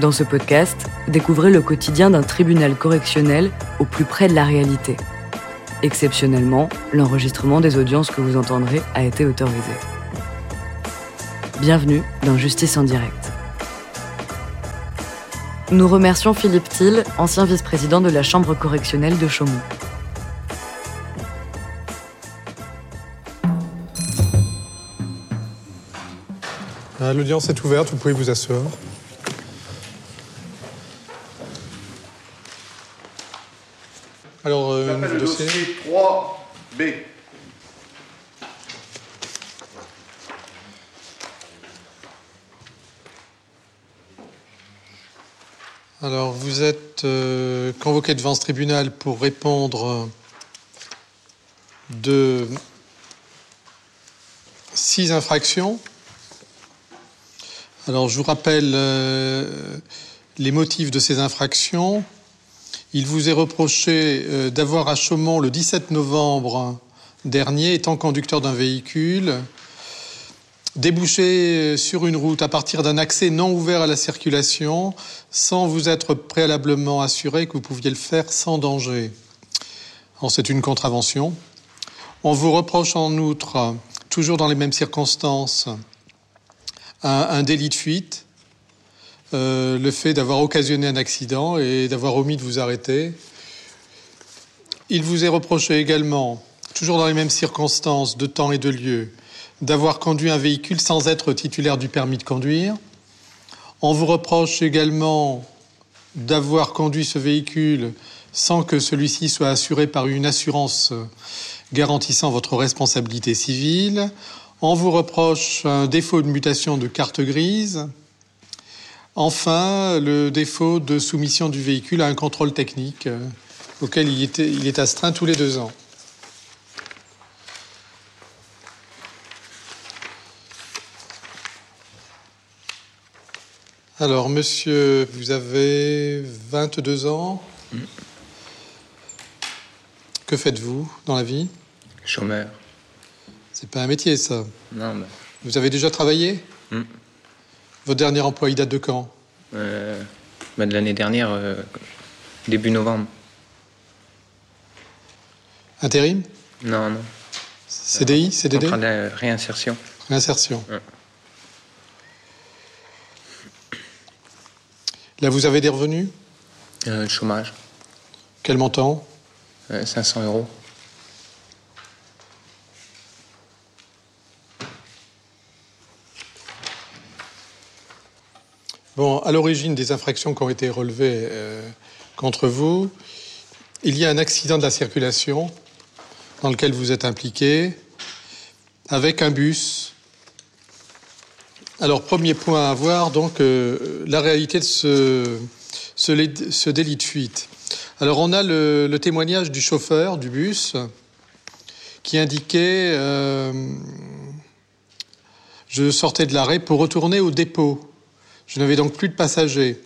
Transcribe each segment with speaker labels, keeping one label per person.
Speaker 1: Dans ce podcast, découvrez le quotidien d'un tribunal correctionnel au plus près de la réalité. Exceptionnellement, l'enregistrement des audiences que vous entendrez a été autorisé. Bienvenue dans Justice en direct. Nous remercions Philippe Thiel, ancien vice-président de la Chambre correctionnelle de Chaumont.
Speaker 2: Ah, L'audience est ouverte, vous pouvez vous asseoir. Alors, euh,
Speaker 3: le
Speaker 2: dossier.
Speaker 3: dossier 3B.
Speaker 2: Alors, vous êtes euh, convoqué devant ce tribunal pour répondre de six infractions. Alors, je vous rappelle euh, les motifs de ces infractions. Il vous est reproché euh, d'avoir à Chaumont le 17 novembre dernier, étant conducteur d'un véhicule, débouché sur une route à partir d'un accès non ouvert à la circulation sans vous être préalablement assuré que vous pouviez le faire sans danger. C'est une contravention. On vous reproche en outre, toujours dans les mêmes circonstances, un, un délit de fuite, euh, le fait d'avoir occasionné un accident et d'avoir omis de vous arrêter. Il vous est reproché également, toujours dans les mêmes circonstances de temps et de lieu, d'avoir conduit un véhicule sans être titulaire du permis de conduire. On vous reproche également d'avoir conduit ce véhicule sans que celui-ci soit assuré par une assurance garantissant votre responsabilité civile. On vous reproche un défaut de mutation de carte grise. Enfin, le défaut de soumission du véhicule à un contrôle technique euh, auquel il, était- il est astreint tous les deux ans. Alors, monsieur, vous avez 22 ans. Que faites-vous dans la vie?
Speaker 4: Chômeur.
Speaker 2: C'est pas un métier, ça.
Speaker 4: Non, mais.
Speaker 2: Vous avez déjà travaillé?
Speaker 4: Hmm.
Speaker 2: Votre dernier emploi, il date de quand
Speaker 4: euh, bah, de l'année dernière, euh, début novembre.
Speaker 2: Intérim
Speaker 4: Non, non.
Speaker 2: CDI CDD
Speaker 4: Contrat de réinsertion.
Speaker 2: Réinsertion.
Speaker 4: Ouais.
Speaker 2: Là, vous avez des revenus
Speaker 4: Euh, chômage.
Speaker 2: Quel montant
Speaker 4: Euh, 500 euros.
Speaker 2: Bon, à l'origine des infractions qui ont été relevées euh, contre vous, il y a un accident de la circulation dans lequel vous êtes impliqué avec un bus. Alors, premier point à voir, donc, euh, la réalité de ce, délit de fuite. Alors, on a le, le témoignage du chauffeur du bus qui indiquait euh, Je sortais de l'arrêt pour retourner au dépôt. Je n'avais donc plus de passagers.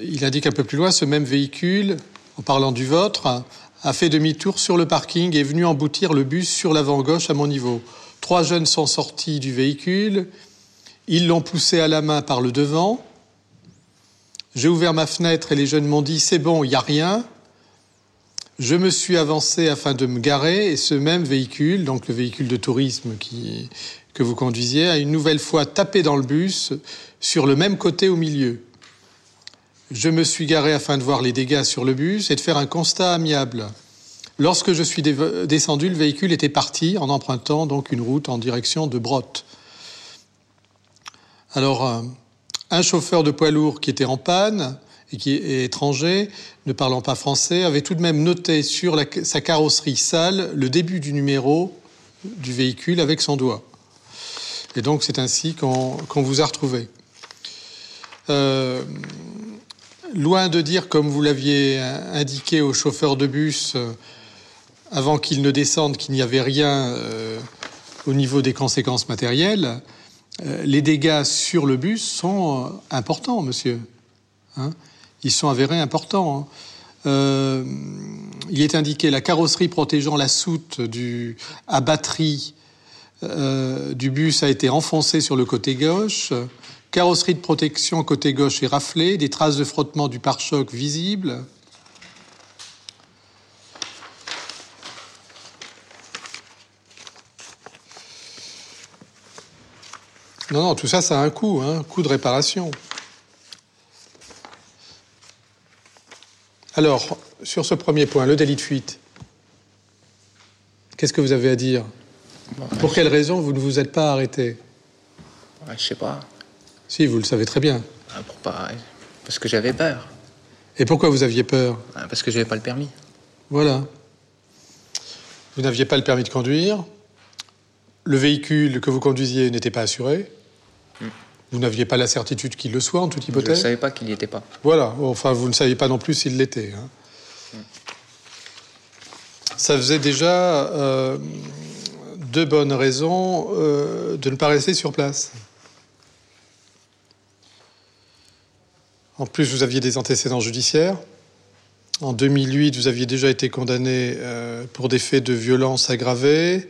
Speaker 2: Il indique un peu plus loin, ce même véhicule, en parlant du vôtre, a fait demi-tour sur le parking et est venu emboutir le bus sur l'avant gauche à mon niveau. Trois jeunes sont sortis du véhicule. Ils l'ont poussé à la main par le devant. J'ai ouvert ma fenêtre et les jeunes m'ont dit c'est bon, il n'y a rien. Je me suis avancé afin de me garer et ce même véhicule, donc le véhicule de tourisme que vous conduisiez, a une nouvelle fois tapé dans le bus sur le même côté au milieu. Je me suis garé afin de voir les dégâts sur le bus et de faire un constat amiable. Lorsque je suis descendu, le véhicule était parti en empruntant donc une route en direction de Brotte. Alors, euh, un chauffeur de poids lourd qui était en panne et qui est étranger, ne parlant pas français, avait tout de même noté sur sa carrosserie sale le début du numéro du véhicule avec son doigt. Et donc, c'est ainsi qu'on vous a retrouvé. Euh, loin de dire, comme vous l'aviez indiqué au chauffeur de bus, euh, avant qu'il ne descende, qu'il n'y avait rien euh, au niveau des conséquences matérielles, les dégâts sur le bus sont importants, monsieur. Hein Ils sont avérés importants. hein. Euh, il est indiqué la carrosserie protégeant la soute du, à batterie euh, du bus a été enfoncée sur le côté gauche, carrosserie de protection côté gauche est raflée, des traces de frottement du pare-choc visibles. Non, non, tout ça, ça a un coût, un hein, coût de réparation. Alors, sur ce premier point, le délit de fuite, qu'est-ce que vous avez à dire? Pour quelle raison vous ne vous êtes pas arrêté?
Speaker 4: Je Je sais pas.
Speaker 2: Si, vous le savez très bien.
Speaker 4: Ah, pas... Parce que j'avais peur.
Speaker 2: Et pourquoi vous aviez peur?
Speaker 4: Ah, Parce que j'avais pas le permis.
Speaker 2: Voilà. Vous n'aviez pas le permis de conduire. Le véhicule que vous conduisiez n'était pas assuré. Hmm. Vous n'aviez pas la certitude qu'il le soit, en toute hypothèse
Speaker 4: Je ne savais pas qu'il n'y était pas.
Speaker 2: Voilà. Enfin, vous ne saviez pas non plus s'il l'était. Hein. Hmm. Ça faisait déjà euh, deux bonnes raisons euh, de ne pas rester sur place. En plus, vous aviez des antécédents judiciaires. En 2008, vous aviez déjà été condamné euh, pour des faits de violence aggravée,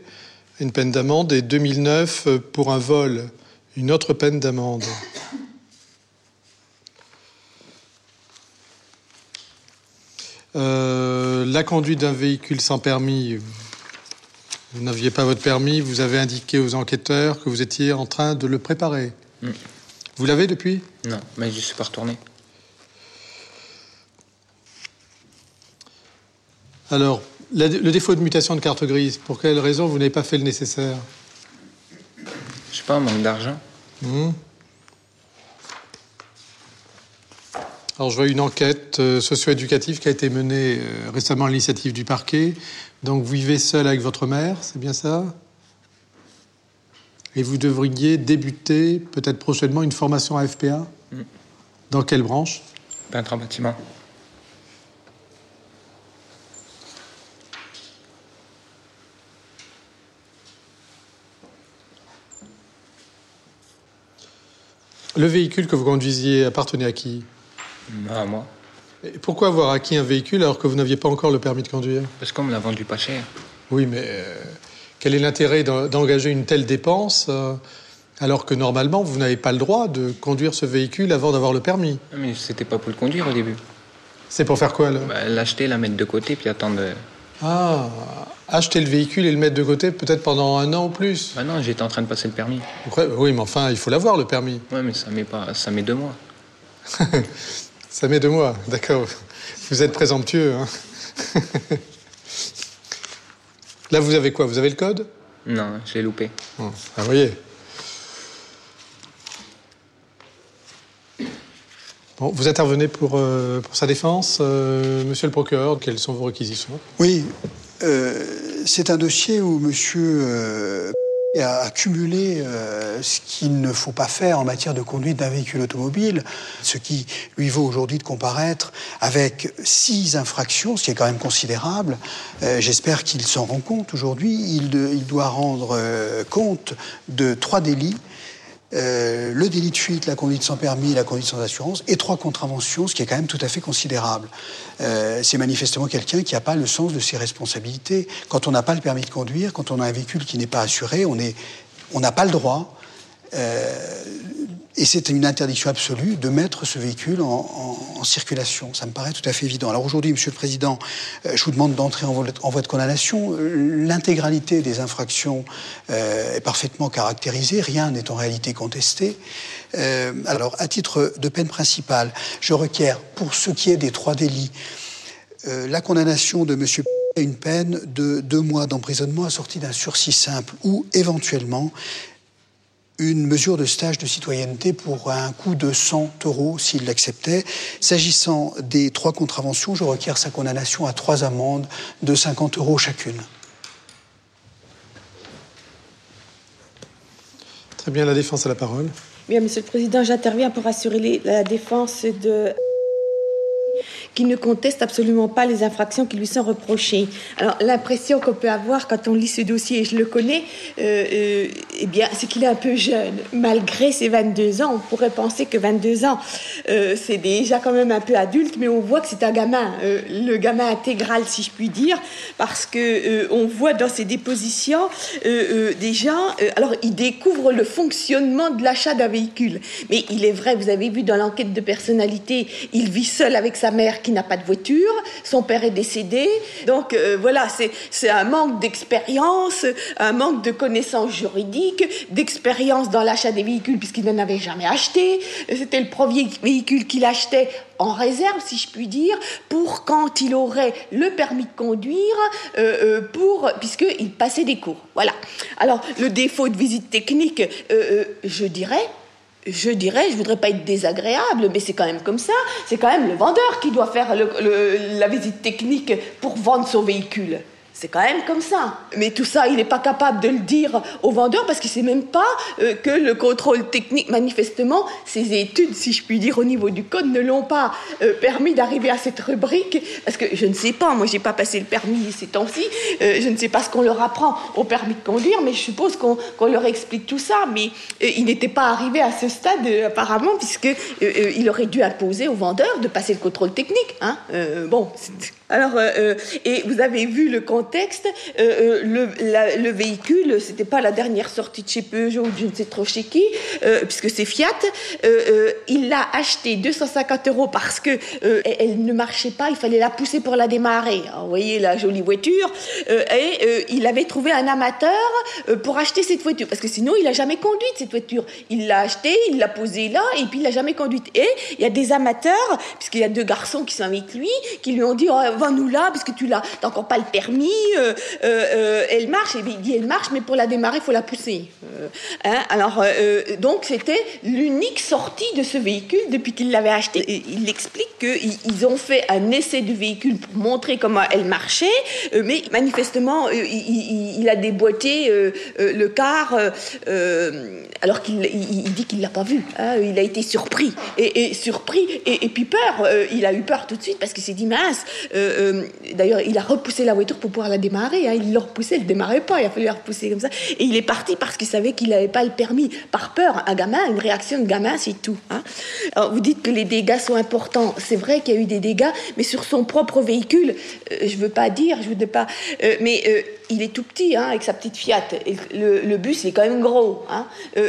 Speaker 2: une peine d'amende, et 2009 euh, pour un vol, une autre peine d'amende. Euh, la conduite d'un véhicule sans permis, vous n'aviez pas votre permis, vous avez indiqué aux enquêteurs que vous étiez en train de le préparer. Mm. Vous l'avez depuis?
Speaker 4: Non, mais je ne suis pas retourné.
Speaker 2: Alors, le défaut de mutation de carte grise, pour quelle raison vous n'avez pas fait le nécessaire?
Speaker 4: Sais pas, un manque d'argent. Hmm.
Speaker 2: Alors, je vois une enquête euh, socio-éducative qui a été menée euh, récemment à l'initiative du parquet. Donc, vous vivez seul avec votre mère, c'est bien ça? Et vous devriez débuter peut-être prochainement une formation à FPA hmm. Dans quelle branche?
Speaker 4: Peintre en bâtiment.
Speaker 2: Le véhicule que vous conduisiez appartenait à qui
Speaker 4: À moi.
Speaker 2: Et pourquoi avoir acquis un véhicule alors que vous n'aviez pas encore le permis de conduire?
Speaker 4: Parce qu'on me l'a vendu pas cher.
Speaker 2: Oui, mais euh, quel est l'intérêt d'engager une telle dépense euh, alors que normalement vous n'avez pas le droit de conduire ce véhicule avant d'avoir le permis?
Speaker 4: Mais c'était pas pour le conduire au début.
Speaker 2: C'est pour faire quoi
Speaker 4: bah, L'acheter, la mettre de côté puis attendre.
Speaker 2: Ah, acheter le véhicule et le mettre de côté peut-être pendant un an ou plus
Speaker 4: Bah non, j'étais en train de passer le permis.
Speaker 2: oui, mais enfin, il faut l'avoir le permis.
Speaker 4: Oui, mais ça met, pas, ça met deux mois.
Speaker 2: ça met deux mois, d'accord. Vous êtes présomptueux. Hein Là, vous avez quoi? Vous avez le code?
Speaker 4: Non, je l'ai loupé.
Speaker 2: Ah, vous voyez. Vous intervenez pour, euh, pour sa défense, euh, monsieur le procureur. Quelles sont vos réquisitions?
Speaker 3: Oui, euh, c'est un dossier où monsieur a accumulé ce qu'il ne faut pas faire en matière de conduite d'un véhicule automobile, ce qui lui vaut aujourd'hui de comparaître avec six infractions, ce qui est quand même considérable. J'espère qu'il s'en rend compte aujourd'hui. Il, doit rendre compte de trois délits euh, le délit de fuite, la conduite sans permis, la conduite sans assurance, et trois contraventions, ce qui est quand même tout à fait considérable. Euh, c'est manifestement quelqu'un qui n'a pas le sens de ses responsabilités. Quand on n'a pas le permis de conduire, quand on a un véhicule qui n'est pas assuré, on n'a pas le droit euh, et c'est une interdiction absolue de mettre ce véhicule en, circulation. Ça me paraît tout à fait évident. Alors aujourd'hui, Monsieur le Président, euh, je vous demande d'entrer en, voie de condamnation. L'intégralité des infractions euh, est parfaitement caractérisée. Rien n'est en réalité contesté. alors, à titre de peine principale, je requiers, pour ce qui est des trois délits, la condamnation de Monsieur une peine de deux mois d'emprisonnement assortie d'un sursis simple ou éventuellement une mesure de stage de citoyenneté pour un coût de 100 euros s'il l'acceptait. S'agissant des trois contraventions, je requiers sa condamnation à trois amendes de 50 euros chacune.
Speaker 2: Très bien, la défense a la parole.
Speaker 5: Bien, Monsieur le Président, j'interviens pour assurer la défense de qui ne conteste absolument pas les infractions qui lui sont reprochées. Alors l'impression qu'on peut avoir quand on lit ce dossier, et je le connais, euh, euh, eh bien, c'est qu'il est un peu jeune. Malgré ses 22 ans, on pourrait penser que 22 ans, euh, c'est déjà quand même un peu adulte, mais on voit que c'est un gamin, le gamin intégral, si je puis dire, parce que on voit dans ses dépositions déjà, alors il découvre le fonctionnement de l'achat d'un véhicule. Mais il est vrai, vous avez vu dans l'enquête de personnalité, il vit seul avec sa mère qui n'a pas de voiture, son père est décédé, donc voilà, c'est un manque d'expérience, un manque de connaissances juridiques, d'expérience dans l'achat des véhicules puisqu'il n'en avait jamais acheté. C'était le premier véhicule qu'il achetait en réserve, si je puis dire, pour quand il aurait le permis de conduire, euh, euh, pour puisqu'il passait des cours. Voilà. Alors le défaut de visite technique, euh, je dirais, je dirais, je voudrais pas être désagréable, mais c'est quand même comme ça. C'est quand même le vendeur qui doit faire la visite technique pour vendre son véhicule. C'est quand même comme ça. Mais tout ça, il n'est pas capable de le dire au vendeur parce qu'il ne sait même pas euh, que le contrôle technique, manifestement, ses études, si je puis dire, au niveau du code, ne l'ont pas euh, permis d'arriver à cette rubrique. Parce que je ne sais pas, moi, j'ai pas passé le permis ces temps-ci. Euh, je ne sais pas ce qu'on leur apprend au permis de conduire, mais je suppose qu'on leur explique tout ça. Mais il n'était pas arrivé à ce stade, apparemment, puisqu'il aurait dû imposer au vendeur de passer le contrôle technique. Hein bon. Alors, euh, euh, et vous avez vu le contexte, euh, le, le, véhicule, c'était pas la dernière sortie de chez Peugeot ou je ne sais trop chez qui, puisque c'est Fiat. il l'a acheté 250 euros parce que elle ne marchait pas, il fallait la pousser pour la démarrer. vous voyez la jolie voiture. et il avait trouvé un amateur pour acheter cette voiture, parce que sinon il n'a jamais conduit cette voiture. Il l'a acheté, il l'a posée là, et puis il l'a jamais conduite. Et il y a des amateurs, puisqu'il y a deux garçons qui sont avec lui, qui lui ont dit oh, nous là, parce que tu n'as encore pas le permis, euh, euh, euh, elle marche. Et il dit, elle marche, mais pour la démarrer, il faut la pousser. Hein, alors, donc, c'était l'unique sortie de ce véhicule depuis qu'il l'avait acheté. il explique qu'ils ont fait un essai du véhicule pour montrer comment elle marchait, mais manifestement, il, a déboîté le car, alors qu'il dit qu'il ne l'a pas vu. Hein, il a été surpris. Et, surpris, et, puis peur. il a eu peur tout de suite parce qu'il s'est dit, mince, euh, d'ailleurs, il a repoussé la voiture pour pouvoir la démarrer. Hein. Il l'a repoussée, elle ne démarrait pas. Il a fallu la repousser comme ça. Et il est parti parce qu'il savait qu'il n'avait pas le permis. Par peur, un gamin, une réaction de gamin, c'est tout. Hein. Alors, vous dites que les dégâts sont importants. C'est vrai qu'il y a eu des dégâts, mais sur son propre véhicule, euh, je ne veux pas dire, je veux pas. Euh, mais il est tout petit, hein, avec sa petite Fiat. le, bus, il est quand même gros.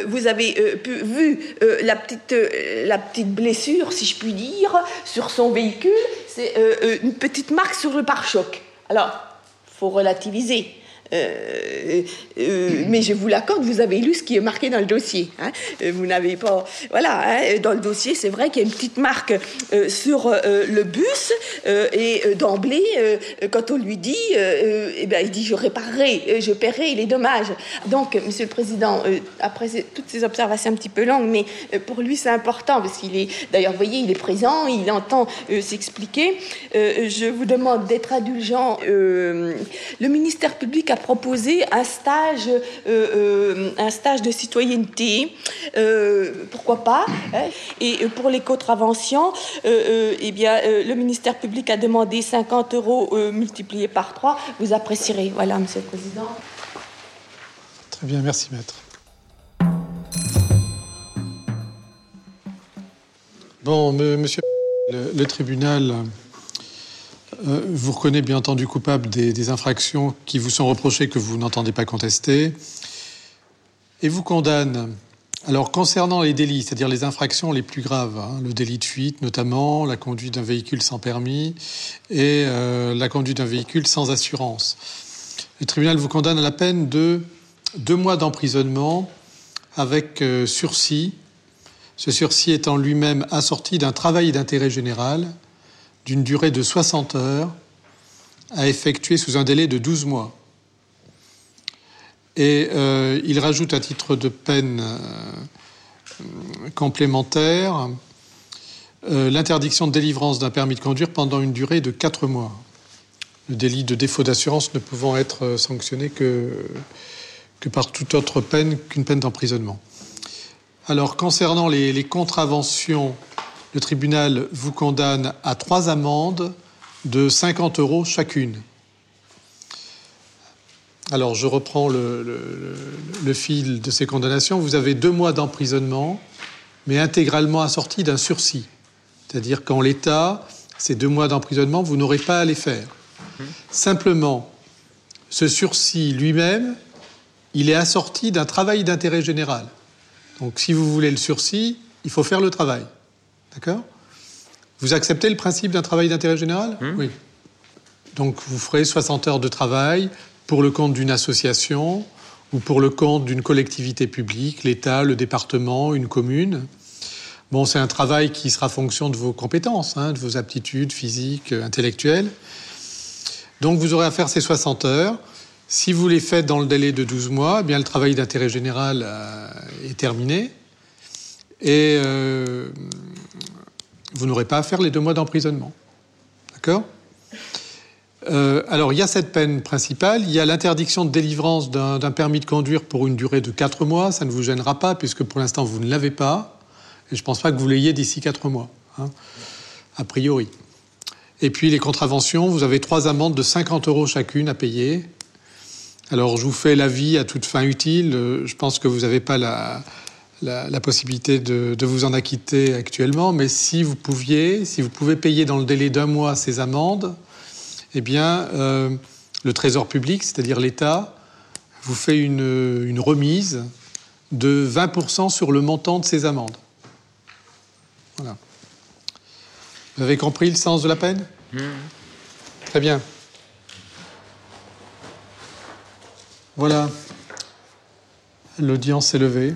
Speaker 5: vous avez vu la, petite, la petite blessure, si je puis dire, sur son véhicule c'est euh, euh, une petite marque sur le pare-choc. Alors, faut relativiser. Euh, euh, mais je vous l'accorde, vous avez lu ce qui est marqué dans le dossier. Hein. Euh, vous n'avez pas. Voilà, hein, dans le dossier, c'est vrai qu'il y a une petite marque sur le bus, et d'emblée, quand on lui dit, eh ben, il dit Je réparerai, je paierai les dommages. Donc, Monsieur le Président, après toutes ces observations un petit peu longues, mais pour lui, c'est important, parce qu'il est. D'ailleurs, vous voyez, il est présent, il entend s'expliquer. je vous demande d'être indulgent. le ministère public a proposé un stage, euh, euh, un stage de citoyenneté, euh, pourquoi pas. Hein. et pour les contraventions, eh le ministère public a demandé 50 euros multipliés par 3. Vous apprécierez. Voilà, Monsieur le Président.
Speaker 2: Très bien, merci, maître. Bon, monsieur, le tribunal vous reconnaissez bien entendu coupable des, infractions qui vous sont reprochées que vous n'entendez pas contester. Et vous condamne. Alors concernant les délits, c'est-à-dire les infractions les plus graves, hein, le délit de fuite notamment, la conduite d'un véhicule sans permis et euh, la conduite d'un véhicule sans assurance, le tribunal vous condamne à la peine de deux mois d'emprisonnement avec euh, sursis, ce sursis étant lui-même assorti d'un travail d'intérêt général d'une durée de 60 heures à effectuer sous un délai de 12 mois. Et euh, il rajoute à titre de peine euh, complémentaire euh, l'interdiction de délivrance d'un permis de conduire pendant une durée de 4 mois. Le délit de défaut d'assurance ne pouvant être sanctionné que, par toute autre peine qu'une peine d'emprisonnement. Alors, concernant les contraventions le tribunal vous condamne à trois amendes de 50 euros chacune. Alors, je reprends le, fil de ces condamnations. Vous avez deux mois d'emprisonnement, mais intégralement assorti d'un sursis. C'est-à-dire qu'en l'état, ces deux mois d'emprisonnement, vous n'aurez pas à les faire. Simplement, ce sursis lui-même, il est assorti d'un travail d'intérêt général. Donc, si vous voulez le sursis, il faut faire le travail. D'accord Vous acceptez le principe d'un travail d'intérêt général
Speaker 4: hmm.
Speaker 2: Oui. Donc, vous ferez 60 heures de travail pour le compte d'une association ou pour le compte d'une collectivité publique, l'État, le département, une commune. Bon, c'est un travail qui sera fonction de vos compétences, hein, de vos aptitudes physiques, euh, intellectuelles. Donc vous aurez à faire ces 60 heures. Si vous les faites dans le délai de 12 mois, eh bien le travail d'intérêt général euh, est terminé. Et euh, vous n'aurez pas à faire les deux mois d'emprisonnement. D'accord euh, alors, il y a cette peine principale, il y a l'interdiction de délivrance d'un permis de conduire pour une durée de 4 mois. Ça ne vous gênera pas, puisque pour l'instant, vous ne l'avez pas. Et je ne pense pas que vous l'ayez d'ici 4 mois, hein, a priori. Et puis, les contraventions, vous avez trois amendes de 50 euros chacune à payer. Alors, je vous fais l'avis à toute fin utile. Je pense que vous n'avez pas la, la, possibilité de, de, vous en acquitter actuellement, mais si vous pouviez, si vous pouvez payer dans le délai d'un mois ces amendes, eh bien, euh, le Trésor public, c'est-à-dire l'État, vous fait une, remise de 20% sur le montant de ces amendes. Voilà. Vous avez compris le sens de la peine? Mmh. Très bien. Voilà. L'audience est levée.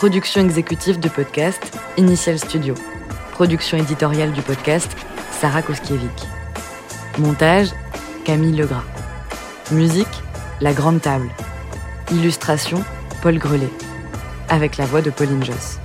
Speaker 1: Production exécutive de podcast, Initial Studio. Production éditoriale du podcast, Sarah Koskiewicz. Montage, Camille Legras. Musique, La Grande Table. Illustration, Paul Grelet. Avec la voix de Pauline Joss.